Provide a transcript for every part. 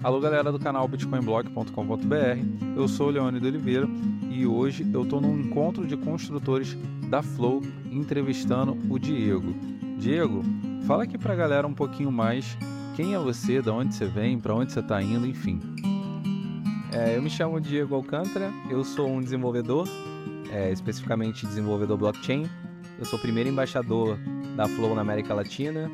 Alô galera do canal bitcoinblog.com.br, eu sou o Leônido Oliveira e hoje eu estou num encontro de construtores da Flow entrevistando o Diego. Diego, fala aqui pra galera um pouquinho mais quem é você, de onde você vem, para onde você está indo, enfim. É, eu me chamo Diego Alcântara, eu sou um desenvolvedor, é, especificamente desenvolvedor blockchain. Eu sou o primeiro embaixador da Flow na América Latina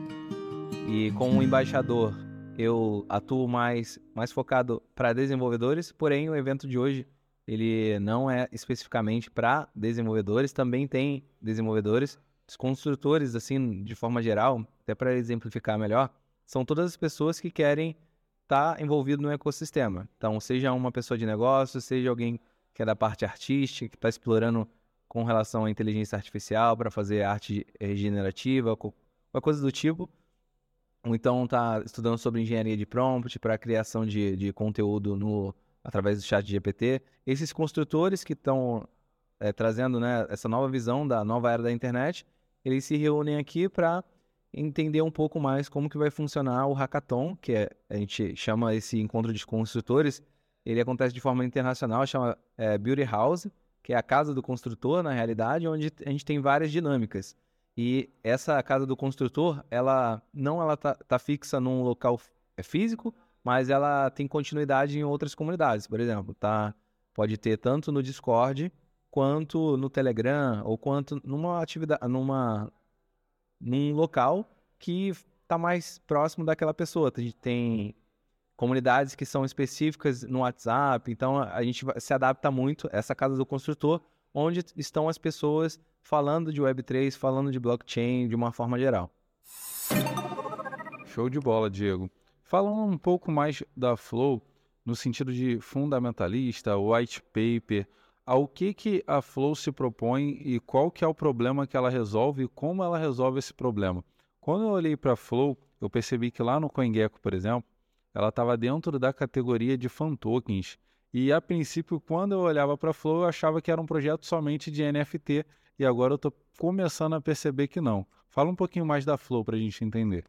e como embaixador eu atuo mais, mais focado para desenvolvedores, porém o evento de hoje ele não é especificamente para desenvolvedores, também tem desenvolvedores, os construtores assim de forma geral, até para exemplificar melhor, são todas as pessoas que querem estar tá envolvido no ecossistema. Então, seja uma pessoa de negócio, seja alguém que é da parte artística, que está explorando com relação à inteligência artificial para fazer arte regenerativa, qualquer coisa do tipo, então está estudando sobre engenharia de prompt para criação de, de conteúdo no, através do chat GPT. Esses construtores que estão é, trazendo né, essa nova visão da nova era da internet, eles se reúnem aqui para entender um pouco mais como que vai funcionar o hackathon, que é, a gente chama esse encontro de construtores, ele acontece de forma internacional, chama é, Beauty House, que é a casa do construtor, na realidade, onde a gente tem várias dinâmicas. E essa casa do construtor, ela não ela tá, tá fixa num local é físico, mas ela tem continuidade em outras comunidades. Por exemplo, tá, pode ter tanto no Discord quanto no Telegram ou quanto numa atividade, numa num local que está mais próximo daquela pessoa. A gente tem comunidades que são específicas no WhatsApp, então a gente se adapta muito essa casa do construtor, onde estão as pessoas falando de Web3, falando de blockchain de uma forma geral. Show de bola, Diego. Falando um pouco mais da Flow, no sentido de fundamentalista, white paper, ao que, que a Flow se propõe e qual que é o problema que ela resolve e como ela resolve esse problema. Quando eu olhei para a Flow, eu percebi que lá no CoinGecko, por exemplo, ela estava dentro da categoria de fan tokens. E a princípio, quando eu olhava para a Flow, eu achava que era um projeto somente de NFT e agora eu estou começando a perceber que não. Fala um pouquinho mais da Flow para a gente entender.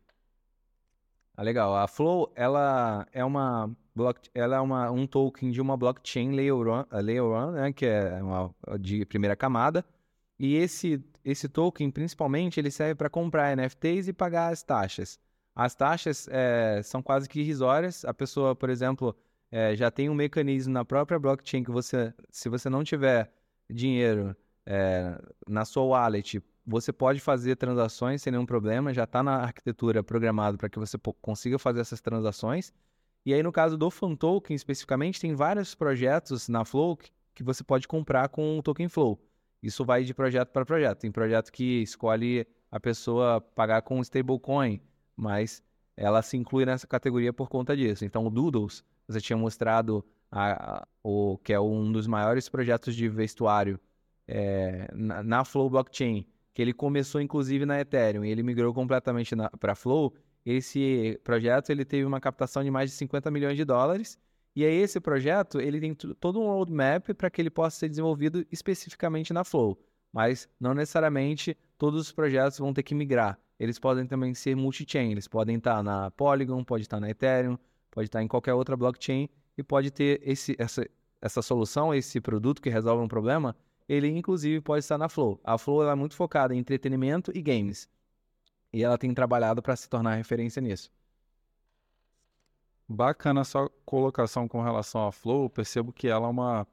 Ah, legal. A Flow ela é uma block, ela é uma, um token de uma blockchain layer one, layer one né, que é uma de primeira camada. E esse esse token, principalmente, ele serve para comprar NFTs e pagar as taxas. As taxas é, são quase que irrisórias. A pessoa, por exemplo, é, já tem um mecanismo na própria blockchain que você, se você não tiver dinheiro é, na sua wallet, você pode fazer transações sem nenhum problema, já está na arquitetura programado para que você consiga fazer essas transações. E aí, no caso do Fan Token especificamente, tem vários projetos na Flow que você pode comprar com o Token Flow. Isso vai de projeto para projeto. Tem projeto que escolhe a pessoa pagar com stablecoin, mas ela se inclui nessa categoria por conta disso. Então, o Doodles, você tinha mostrado a, a, o que é um dos maiores projetos de vestuário é, na, na, Flow Blockchain, que ele começou inclusive na Ethereum e ele migrou completamente para Flow, esse projeto ele teve uma captação de mais de 50 milhões de dólares. E aí esse projeto ele tem todo um roadmap para que ele possa ser desenvolvido especificamente na Flow, mas não necessariamente todos os projetos vão ter que migrar. Eles podem também ser multi-chain, eles podem estar na Polygon, pode estar na Ethereum, pode estar em qualquer outra blockchain e pode ter esse, essa, essa solução, esse produto que resolve um problema ele inclusive pode estar na Flow. A Flow é muito focada em entretenimento e games. E ela tem trabalhado para se tornar referência nisso. Bacana a sua colocação com relação à Flow. percebo que ela é uma,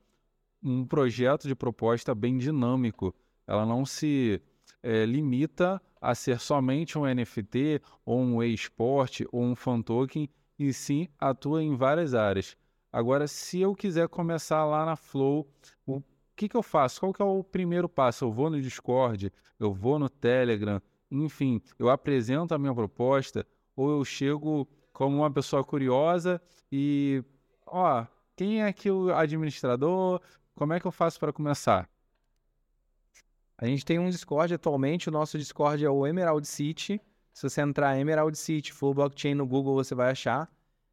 um projeto de proposta bem dinâmico. Ela não se é, limita a ser somente um NFT, ou um e-sport, ou um fan token, e sim atua em várias áreas. Agora, se eu quiser começar lá na Flow, o que, que eu faço? Qual que é o primeiro passo? Eu vou no Discord, eu vou no Telegram, enfim, eu apresento a minha proposta ou eu chego como uma pessoa curiosa e, ó, quem é aqui o administrador? Como é que eu faço para começar? A gente tem um Discord atualmente, o nosso Discord é o Emerald City. Se você entrar Emerald City Full Blockchain no Google, você vai achar.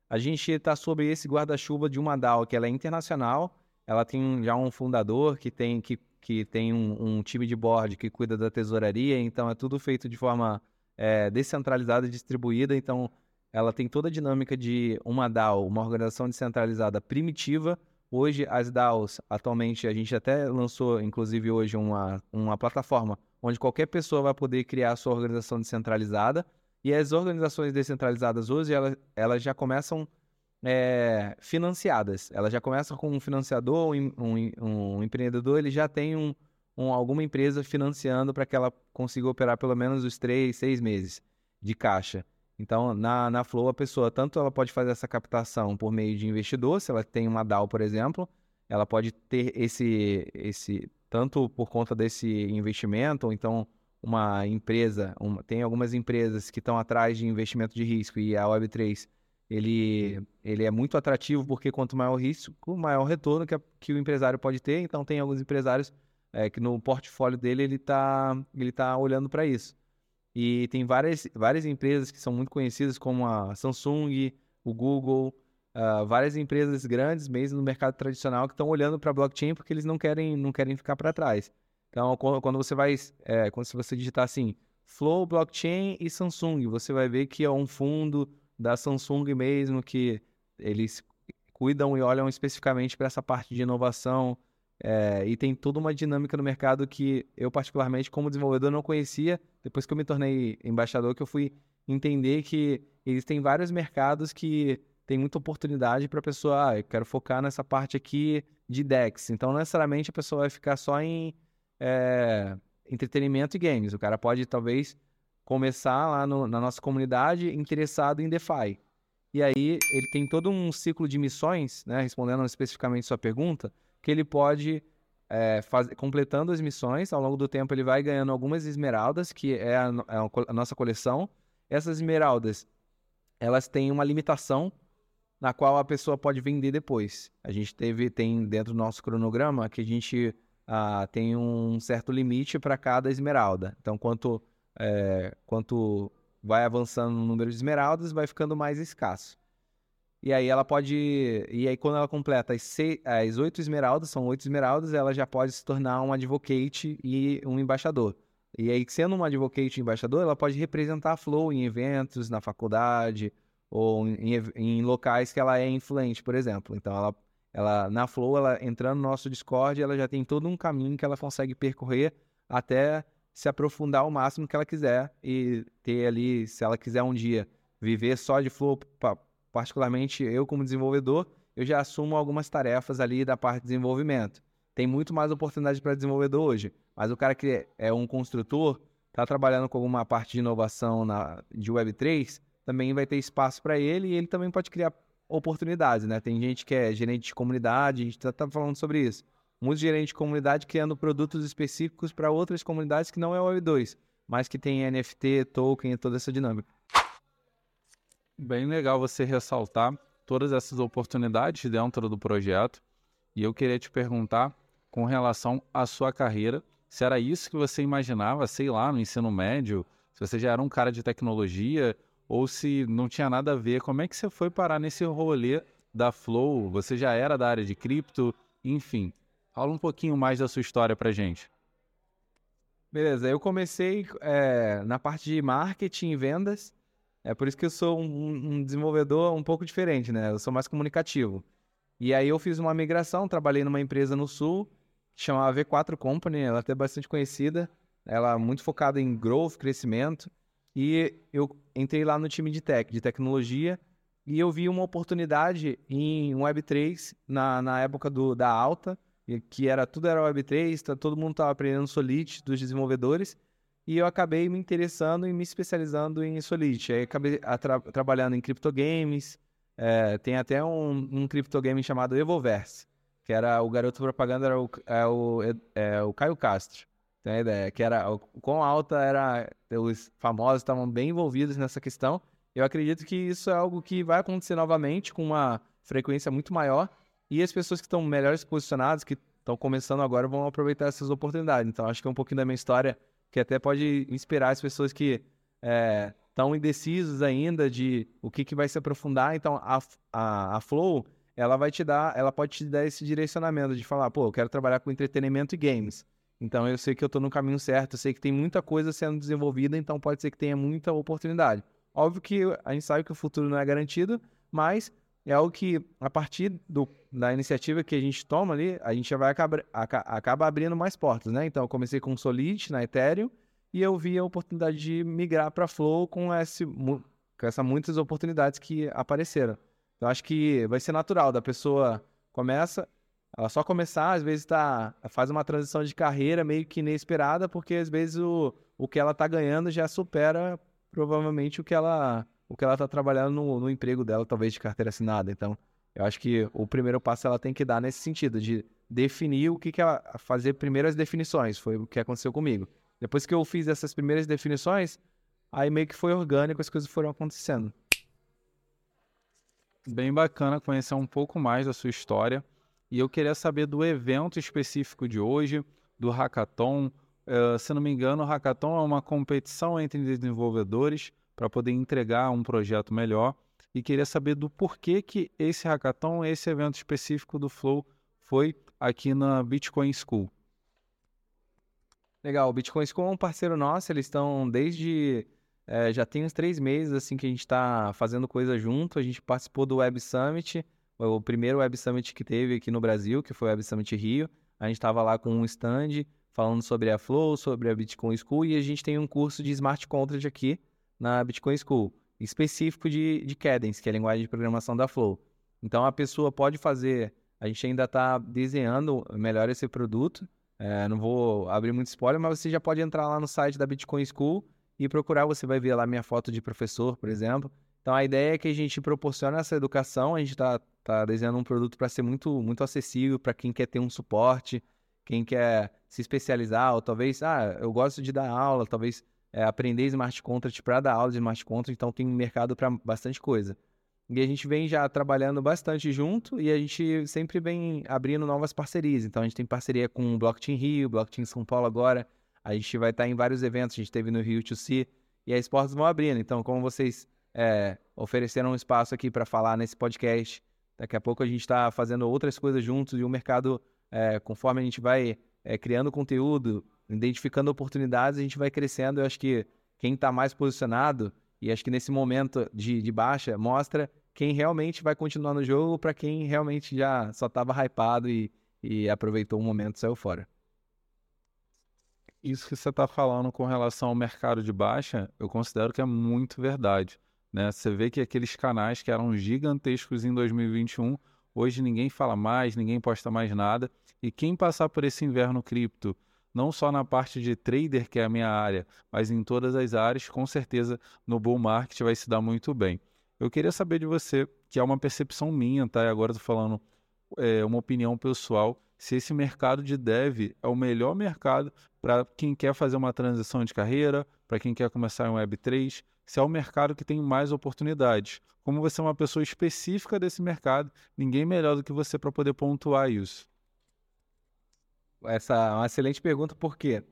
A gente está sobre esse guarda-chuva de uma DAO, que ela é internacional, ela tem já um fundador que tem, que, que tem um, um time de board que cuida da tesouraria, então é tudo feito de forma é, descentralizada e distribuída, então ela tem toda a dinâmica de uma DAO, uma organização descentralizada primitiva. Hoje, as DAOs, atualmente, a gente até lançou, inclusive hoje, uma, uma plataforma onde qualquer pessoa vai poder criar a sua organização descentralizada. E as organizações descentralizadas hoje, elas, elas já começam é, financiadas. Elas já começam com um financiador, um, um, um empreendedor, ele já tem um, um, alguma empresa financiando para que ela consiga operar pelo menos os três, seis meses de caixa. Então, na, na Flow, a pessoa, tanto ela pode fazer essa captação por meio de investidor, se ela tem uma DAO, por exemplo, ela pode ter esse, esse tanto por conta desse investimento, ou então uma empresa, uma, tem algumas empresas que estão atrás de investimento de risco e a Web3 ele, ele é muito atrativo porque quanto maior o risco, maior o retorno que, a, que o empresário pode ter. Então tem alguns empresários é, que no portfólio dele ele está ele tá olhando para isso. E tem várias, várias empresas que são muito conhecidas, como a Samsung, o Google, uh, várias empresas grandes mesmo no mercado tradicional que estão olhando para blockchain porque eles não querem, não querem ficar para trás. Então, quando você vai, é, quando você digitar assim, Flow, Blockchain e Samsung, você vai ver que é um fundo da Samsung mesmo que eles cuidam e olham especificamente para essa parte de inovação, é, e tem toda uma dinâmica no mercado que eu, particularmente, como desenvolvedor, não conhecia. Depois que eu me tornei embaixador, que eu fui entender que existem vários mercados que tem muita oportunidade para a pessoa, ah, eu quero focar nessa parte aqui de DEX. Então, não necessariamente a pessoa vai ficar só em é, entretenimento e games. O cara pode, talvez, começar lá no, na nossa comunidade interessado em DeFi. E aí, ele tem todo um ciclo de missões, né, respondendo especificamente sua pergunta, que ele pode, é, completando as missões, ao longo do tempo ele vai ganhando algumas esmeraldas, que é a, a nossa coleção. Essas esmeraldas, elas têm uma limitação na qual a pessoa pode vender depois. A gente teve, tem dentro do nosso cronograma que a gente ah, tem um certo limite para cada esmeralda. Então, quanto, é, quanto vai avançando o número de esmeraldas, vai ficando mais escasso. E aí ela pode. E aí, quando ela completa as, seis, as oito esmeraldas, são oito esmeraldas, ela já pode se tornar um advocate e um embaixador. E aí, sendo um advocate e embaixador, ela pode representar a Flow em eventos, na faculdade, ou em, em locais que ela é influente, por exemplo. Então, ela, ela na Flow, ela entrando no nosso Discord, ela já tem todo um caminho que ela consegue percorrer até se aprofundar o máximo que ela quiser e ter ali, se ela quiser um dia viver só de Flow particularmente eu como desenvolvedor, eu já assumo algumas tarefas ali da parte de desenvolvimento. Tem muito mais oportunidade para desenvolvedor hoje, mas o cara que é um construtor, está trabalhando com alguma parte de inovação na, de Web3, também vai ter espaço para ele e ele também pode criar oportunidades, né? Tem gente que é gerente de comunidade, a gente está tá falando sobre isso. Muitos gerentes de comunidade criando produtos específicos para outras comunidades que não é o Web2, mas que tem NFT, token e toda essa dinâmica. Bem legal você ressaltar todas essas oportunidades dentro do projeto. E eu queria te perguntar com relação à sua carreira, se era isso que você imaginava, sei lá, no ensino médio, se você já era um cara de tecnologia ou se não tinha nada a ver, como é que você foi parar nesse rolê da Flow? Você já era da área de cripto, enfim. Fala um pouquinho mais da sua história pra gente. Beleza, eu comecei é, na parte de marketing e vendas. É por isso que eu sou um, um, desenvolvedor um pouco diferente, né? Eu sou mais comunicativo. E aí eu fiz uma migração, trabalhei numa empresa no Sul, que chamava V4 Company, ela é até bastante conhecida, ela é muito focada em growth, crescimento. E eu entrei lá no time de tech, de tecnologia, e eu vi uma oportunidade em Web3 na, na época do, da alta, que era tudo era Web3, tá, todo mundo estava aprendendo Solid dos desenvolvedores, e eu acabei me interessando e me especializando em Solid. Aí acabei tra trabalhando em criptogames, é, tem até um, um criptogame chamado Evoverse, que era o garoto propaganda era o, é o, é, o Caio Castro. Tem a ideia? Que era o quão alta era. Os famosos estavam bem envolvidos nessa questão. Eu acredito que isso é algo que vai acontecer novamente com uma frequência muito maior. E as pessoas que estão melhores posicionadas, que estão começando agora, vão aproveitar essas oportunidades. Então, acho que é um pouquinho da minha história que até pode inspirar as pessoas que estão é, indecisos ainda de o que, que vai se aprofundar. Então, a, a, a Flow, ela vai te dar, ela pode te dar esse direcionamento de falar, pô, eu quero trabalhar com entretenimento e games. Então, eu sei que eu estou no caminho certo, eu sei que tem muita coisa sendo desenvolvida, então pode ser que tenha muita oportunidade. Óbvio que a gente sabe que o futuro não é garantido, mas é algo que, a partir do, da iniciativa que a gente toma ali, a gente já vai acabar, acaba abrindo mais portas, né? Então, eu comecei com Solid na Ethereum e eu vi a oportunidade de migrar para Flow com, esse, com essas muitas oportunidades que apareceram. Então, acho que vai ser natural da pessoa começa, ela só começar, às vezes tá, faz uma transição de carreira meio que inesperada, porque às vezes o, o que ela tá ganhando já supera provavelmente o que ela o que ela está trabalhando no, no, emprego dela, talvez de carteira assinada. Então, eu acho que o primeiro passo ela tem que dar nesse sentido, de definir o que, que ela fazer primeiras definições. Foi o que aconteceu comigo. Depois que eu fiz essas primeiras definições, aí meio que foi orgânico, as coisas foram acontecendo. Bem bacana conhecer um pouco mais da sua história. E eu queria saber do evento específico de hoje, do Hackathon. Uh, se não me engano, o Hackathon é uma competição entre desenvolvedores para poder entregar um projeto melhor. E queria saber do porquê que esse hackathon, esse evento específico do Flow, foi aqui na Bitcoin School. Legal, o Bitcoin School é um parceiro nosso, eles estão desde. É, já tem uns três meses assim que a gente está fazendo coisa junto. A gente participou do Web Summit, o primeiro Web Summit que teve aqui no Brasil, que foi o Web Summit Rio. A gente estava lá com um stand falando sobre a Flow, sobre a Bitcoin School, e a gente tem um curso de Smart Contract aqui, na Bitcoin School, específico de, de Cadence, que é a linguagem de programação da Flow. Então a pessoa pode fazer, a gente ainda está desenhando melhor esse produto, é, não vou abrir muito spoiler, mas você já pode entrar lá no site da Bitcoin School e procurar, você vai ver lá minha foto de professor, por exemplo. Então a ideia é que a gente proporcione essa educação, a gente está tá desenhando um produto para ser muito, muito acessível para quem quer ter um suporte, quem quer se especializar, ou talvez, ah, eu gosto de dar aula, talvez é, aprender smart contract para dar aula de smart contract, então tem mercado para bastante coisa. E a gente vem já trabalhando bastante junto e a gente sempre vem abrindo novas parcerias. Então a gente tem parceria com o Blockchain Rio, Blockchain São Paulo agora. A gente vai estar em vários eventos, a gente teve no Rio 2C e as portas vão abrindo. Então, como vocês é, ofereceram um espaço aqui para falar nesse podcast, daqui a pouco a gente está fazendo outras coisas juntos e o mercado, é, conforme a gente vai é, criando conteúdo, identificando oportunidades, a gente vai crescendo. Eu acho que quem está mais posicionado, e acho que nesse momento de, de baixa, mostra quem realmente vai continuar no jogo para quem realmente já só estava hypado e, e aproveitou o momento e saiu fora. Isso que você está falando com relação ao mercado de baixa, eu considero que é muito verdade. Né? Você vê que aqueles canais que eram gigantescos em 2021, hoje ninguém fala mais, ninguém posta mais nada. E quem passar por esse inverno cripto não só na parte de trader, que é a minha área, mas em todas as áreas, com certeza no bull market vai se dar muito bem. Eu queria saber de você, que é uma percepção minha, tá? E agora estou falando é, uma opinião pessoal, se esse mercado de dev é o melhor mercado para quem quer fazer uma transição de carreira, para quem quer começar em Web3, se é o mercado que tem mais oportunidades. Como você é uma pessoa específica desse mercado, ninguém melhor do que você para poder pontuar isso. Essa é uma excelente pergunta, porque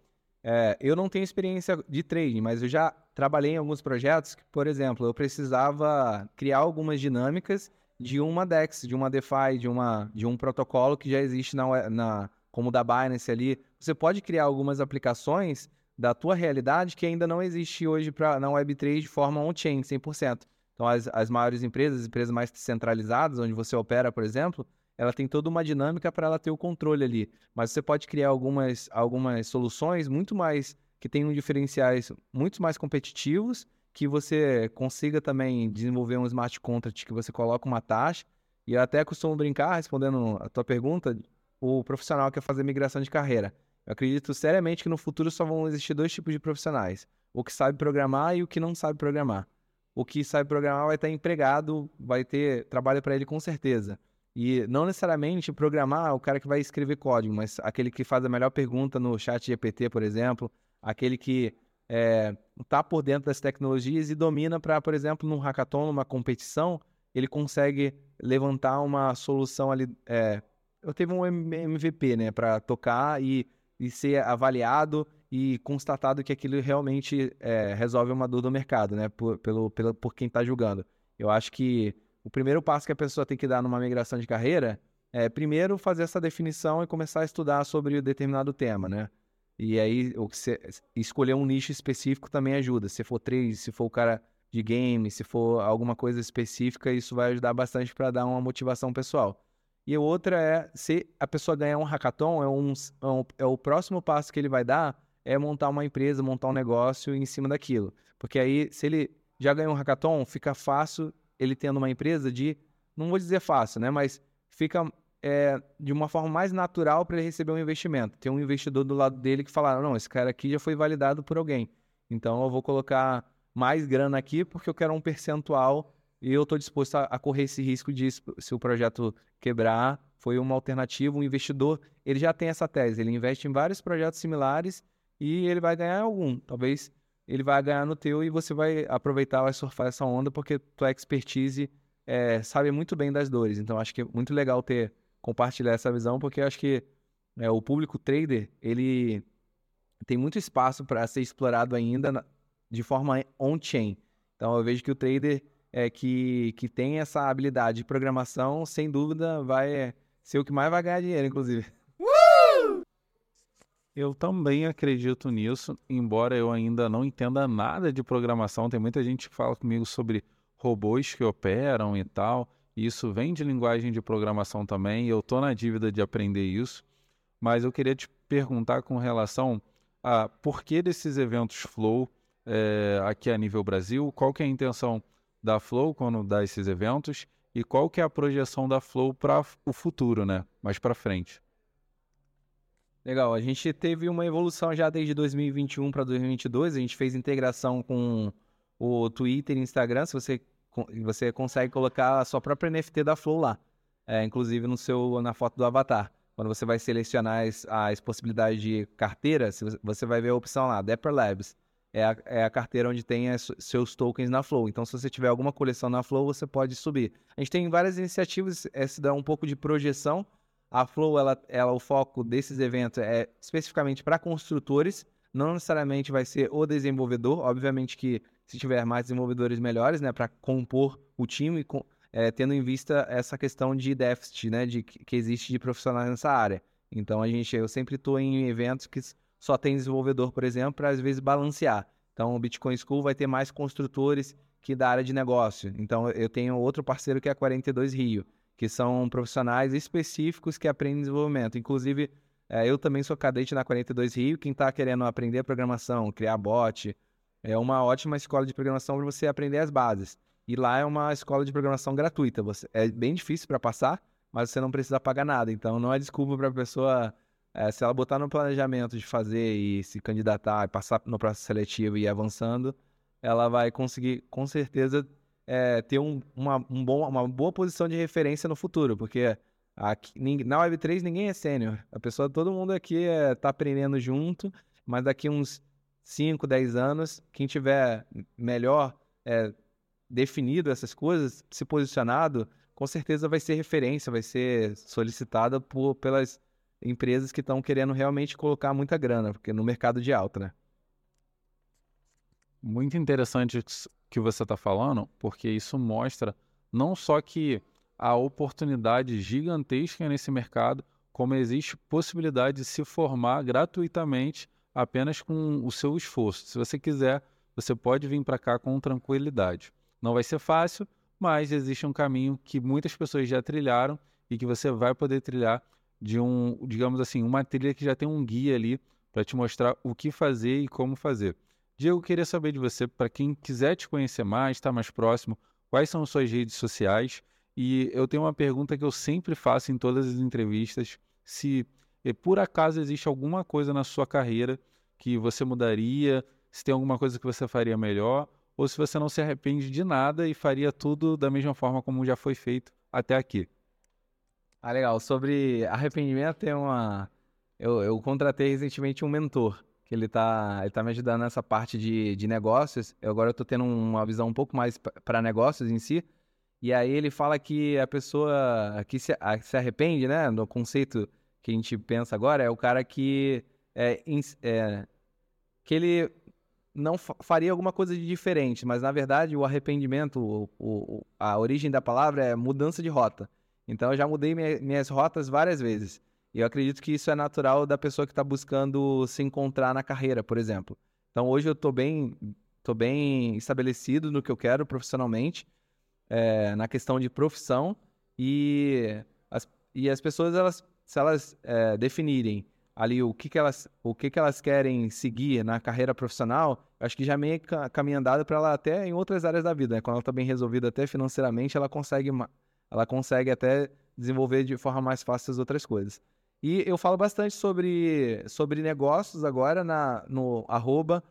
é, eu não tenho experiência de trading, mas eu já trabalhei em alguns projetos que, por exemplo, eu precisava criar algumas dinâmicas de uma DEX, de uma DeFi, de, uma, de um protocolo que já existe na, na, como o da Binance ali. Você pode criar algumas aplicações da tua realidade que ainda não existe hoje pra, na Web3 de forma on-chain, 100%. Então, as, as maiores empresas, as empresas mais centralizadas, onde você opera, por exemplo, ela tem toda uma dinâmica para ela ter o controle ali. Mas você pode criar algumas, algumas soluções muito mais que tenham diferenciais muito mais competitivos, que você consiga também desenvolver um smart contract que você coloca uma taxa. E eu até costumo brincar, respondendo a tua pergunta, o profissional quer fazer migração de carreira. Eu acredito seriamente que no futuro só vão existir dois tipos de profissionais: o que sabe programar e o que não sabe programar. O que sabe programar vai estar empregado, vai ter trabalho para ele com certeza. E não necessariamente programar o cara que vai escrever código, mas aquele que faz a melhor pergunta no chat GPT, por exemplo, aquele que está é, por dentro das tecnologias e domina para, por exemplo, num hackathon, numa competição, ele consegue levantar uma solução ali. É, eu teve um MVP, né, para tocar e, e ser avaliado e constatado que aquilo realmente é, resolve uma dor do mercado, né, por, pelo, por quem está julgando. Eu acho que o primeiro passo que a pessoa tem que dar numa migração de carreira é, primeiro, fazer essa definição e começar a estudar sobre determinado tema, né? E aí, você, escolher um nicho específico também ajuda. Se for três, se for o cara de game, se for alguma coisa específica, isso vai ajudar bastante para dar uma motivação pessoal. E outra é, se a pessoa ganhar um hackathon, é, é, um, é o próximo passo que ele vai dar é montar uma empresa, montar um negócio em cima daquilo. Porque aí, se ele já ganhou um hackathon, fica fácil ele tendo uma empresa de, não vou dizer fácil, né? Mas fica é, de uma forma mais natural para ele receber um investimento. Tem um investidor do lado dele que fala, não, esse cara aqui já foi validado por alguém. Então eu vou colocar mais grana aqui porque eu quero um percentual e eu estou disposto a, a, correr esse risco de se o projeto quebrar, foi uma alternativa, um investidor, ele já tem essa tese, ele investe em vários projetos similares e ele vai ganhar algum. Talvez ele vai ganhar no teu e você vai aproveitar, vai surfar essa onda porque tua expertise é, sabe muito bem das dores. Então acho que é muito legal ter compartilhar essa visão porque acho que é, o público trader ele tem muito espaço para ser explorado ainda na, de forma on-chain. Então eu vejo que o trader é, que, que tem essa habilidade de programação, sem dúvida, vai ser o que mais vai ganhar dinheiro, inclusive. Eu também acredito nisso, embora eu ainda não entenda nada de programação. Tem muita gente que fala comigo sobre robôs que operam e tal. E isso vem de linguagem de programação também. E eu estou na dívida de aprender isso. Mas eu queria te perguntar com relação a por que desses eventos Flow é, aqui a nível Brasil, qual que é a intenção da Flow quando dá esses eventos e qual que é a projeção da Flow para o futuro, né? Mais para frente. Legal, a gente teve uma evolução já desde 2021 para 2022, a gente fez integração com o Twitter e Instagram, se você, você consegue colocar a sua própria NFT da Flow lá, é, inclusive no seu, na foto do avatar. Quando você vai selecionar as, as possibilidades de carteira, você vai ver a opção lá, Dapper Labs. É a, é a carteira onde tem as, seus tokens na Flow. Então, se você tiver alguma coleção na Flow, você pode subir. A gente tem várias iniciativas, essa dá um pouco de projeção a Flow, ela, ela, o foco desses eventos é especificamente para construtores, não necessariamente vai ser o desenvolvedor. Obviamente que se tiver mais desenvolvedores melhores, né, para compor o time, com, é, tendo em vista essa questão de déficit, né, de que existe de profissionais nessa área. Então a gente, eu sempre estou em eventos que só tem desenvolvedor, por exemplo, para às vezes balancear. Então o Bitcoin School vai ter mais construtores que da área de negócio. Então eu tenho outro parceiro que é a 42 Rio que são profissionais específicos que aprendem desenvolvimento. Inclusive, é, eu também sou cadete na 42 Rio. Quem está querendo aprender programação, criar bot, é uma ótima escola de programação para você aprender as bases. E lá é uma escola de programação gratuita. Você, é bem difícil para passar, mas você não precisa pagar nada. Então, não é desculpa para a pessoa, é, se ela botar no planejamento de fazer e se candidatar e passar no processo seletivo e ir avançando, ela vai conseguir, com certeza, é, ter um, uma, um bom, uma boa posição de referência no futuro, porque aqui, na Web3 ninguém é sênior. A pessoa, todo mundo aqui está é, tá aprendendo junto, mas daqui uns 5, 10 anos, quem tiver melhor é, definido essas coisas, se posicionado, com certeza vai ser referência, vai ser solicitada por, pelas empresas que estão querendo realmente colocar muita grana, porque no mercado de alta, né? Muito interessante que você está falando, porque isso mostra não só que há oportunidade gigantesca nesse mercado, como existe possibilidade de se formar gratuitamente apenas com o seu esforço. Se você quiser, você pode vir para cá com tranquilidade. Não vai ser fácil, mas existe um caminho que muitas pessoas já trilharam e que você vai poder trilhar de um, digamos assim, uma trilha que já tem um guia ali para te mostrar o que fazer e como fazer. Diego, queria saber de você, para quem quiser te conhecer mais, estar tá mais próximo, quais são suas redes sociais? E eu tenho uma pergunta que eu sempre faço em todas as entrevistas: se eh, por acaso existe alguma coisa na sua carreira que você mudaria, se tem alguma coisa que você faria melhor, ou se você não se arrepende de nada e faria tudo da mesma forma como já foi feito até aqui. Ah, legal. Sobre arrependimento, tem uma. Eu, eu contratei recentemente um mentor que ele tá, ele tá me ajudando nessa parte de, de negócios. Eu agora eu tô tendo uma visão um pouco mais para negócios em si. E aí ele fala que a pessoa que se, a, se arrepende, né, no conceito que a gente pensa agora, é o cara que é, é que ele não faria alguma coisa de diferente, mas na verdade o arrependimento, o, o, a origem da palavra é mudança de rota. Então eu já mudei minha, minhas rotas várias vezes. E eu acredito que isso é natural da pessoa que está buscando se encontrar na carreira, por exemplo. Então hoje eu estou bem, tô bem estabelecido no que eu quero profissionalmente, é, na questão de profissão e as, e as pessoas elas se elas é, definirem ali o que, que elas o que, que elas querem seguir na carreira profissional, acho que já meio caminho andado para ela até em outras áreas da vida, né? Quando ela está bem resolvida até financeiramente, ela consegue ela consegue até desenvolver de forma mais fácil as outras coisas. E eu falo bastante sobre, sobre negócios agora na, no arroba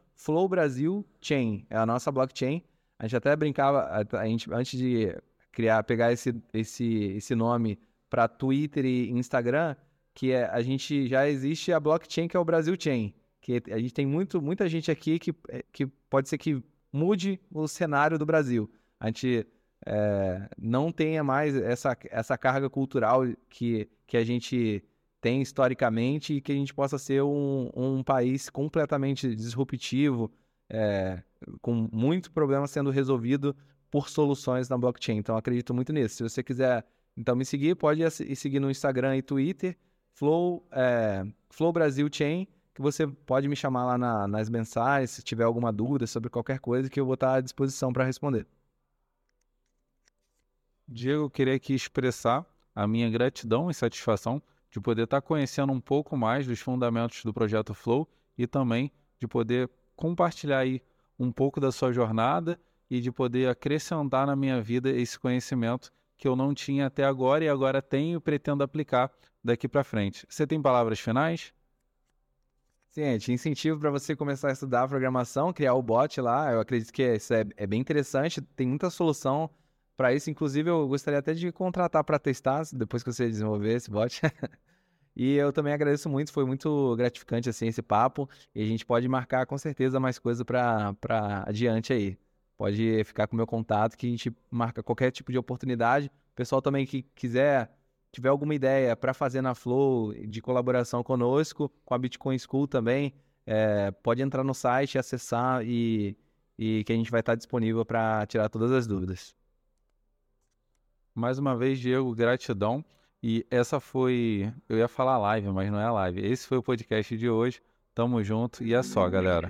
é a nossa blockchain. A gente até brincava, a, gente, antes de criar, pegar esse, esse, esse nome para Twitter e Instagram, que é, a gente já existe a blockchain que é o Brasil Chain, que a gente tem muito, muita gente aqui que, que pode ser que mude o cenário do Brasil. A gente é, não tenha mais essa, essa carga cultural que, que a gente tem historicamente e que a gente possa ser um, um país completamente disruptivo, é, com muito problema sendo resolvido por soluções na blockchain. Então, acredito muito nisso. Se você quiser então me seguir, pode ir seguir no Instagram e Twitter, Flow, é, Flow Brasil Chain, que você pode me chamar lá na, nas mensagens, se tiver alguma dúvida sobre qualquer coisa, que eu vou estar à disposição para responder. Diego, eu queria aqui expressar a minha gratidão e satisfação de poder estar conhecendo um pouco mais dos fundamentos do projeto Flow e também de poder compartilhar aí um pouco da sua jornada e de poder acrescentar na minha vida esse conhecimento que eu não tinha até agora e agora tenho e pretendo aplicar daqui para frente. Você tem palavras finais? Gente, incentivo para você começar a estudar programação, criar o bot lá. Eu acredito que isso é, é bem interessante, tem muita solução para isso. Inclusive, eu gostaria até de contratar para testar depois que você desenvolver esse bot. e eu também agradeço muito, foi muito gratificante assim esse papo. E a gente pode marcar com certeza mais coisa para adiante aí. Pode ficar com o meu contato que a gente marca qualquer tipo de oportunidade. O pessoal também que quiser, tiver alguma ideia para fazer na Flow de colaboração conosco, com a Bitcoin School também, é, pode entrar no site, acessar e, e que a gente vai estar disponível para tirar todas as dúvidas. Mais uma vez, Diego, gratidão. E essa foi. Eu ia falar live, mas não é live. Esse foi o podcast de hoje. Tamo junto e é só, galera.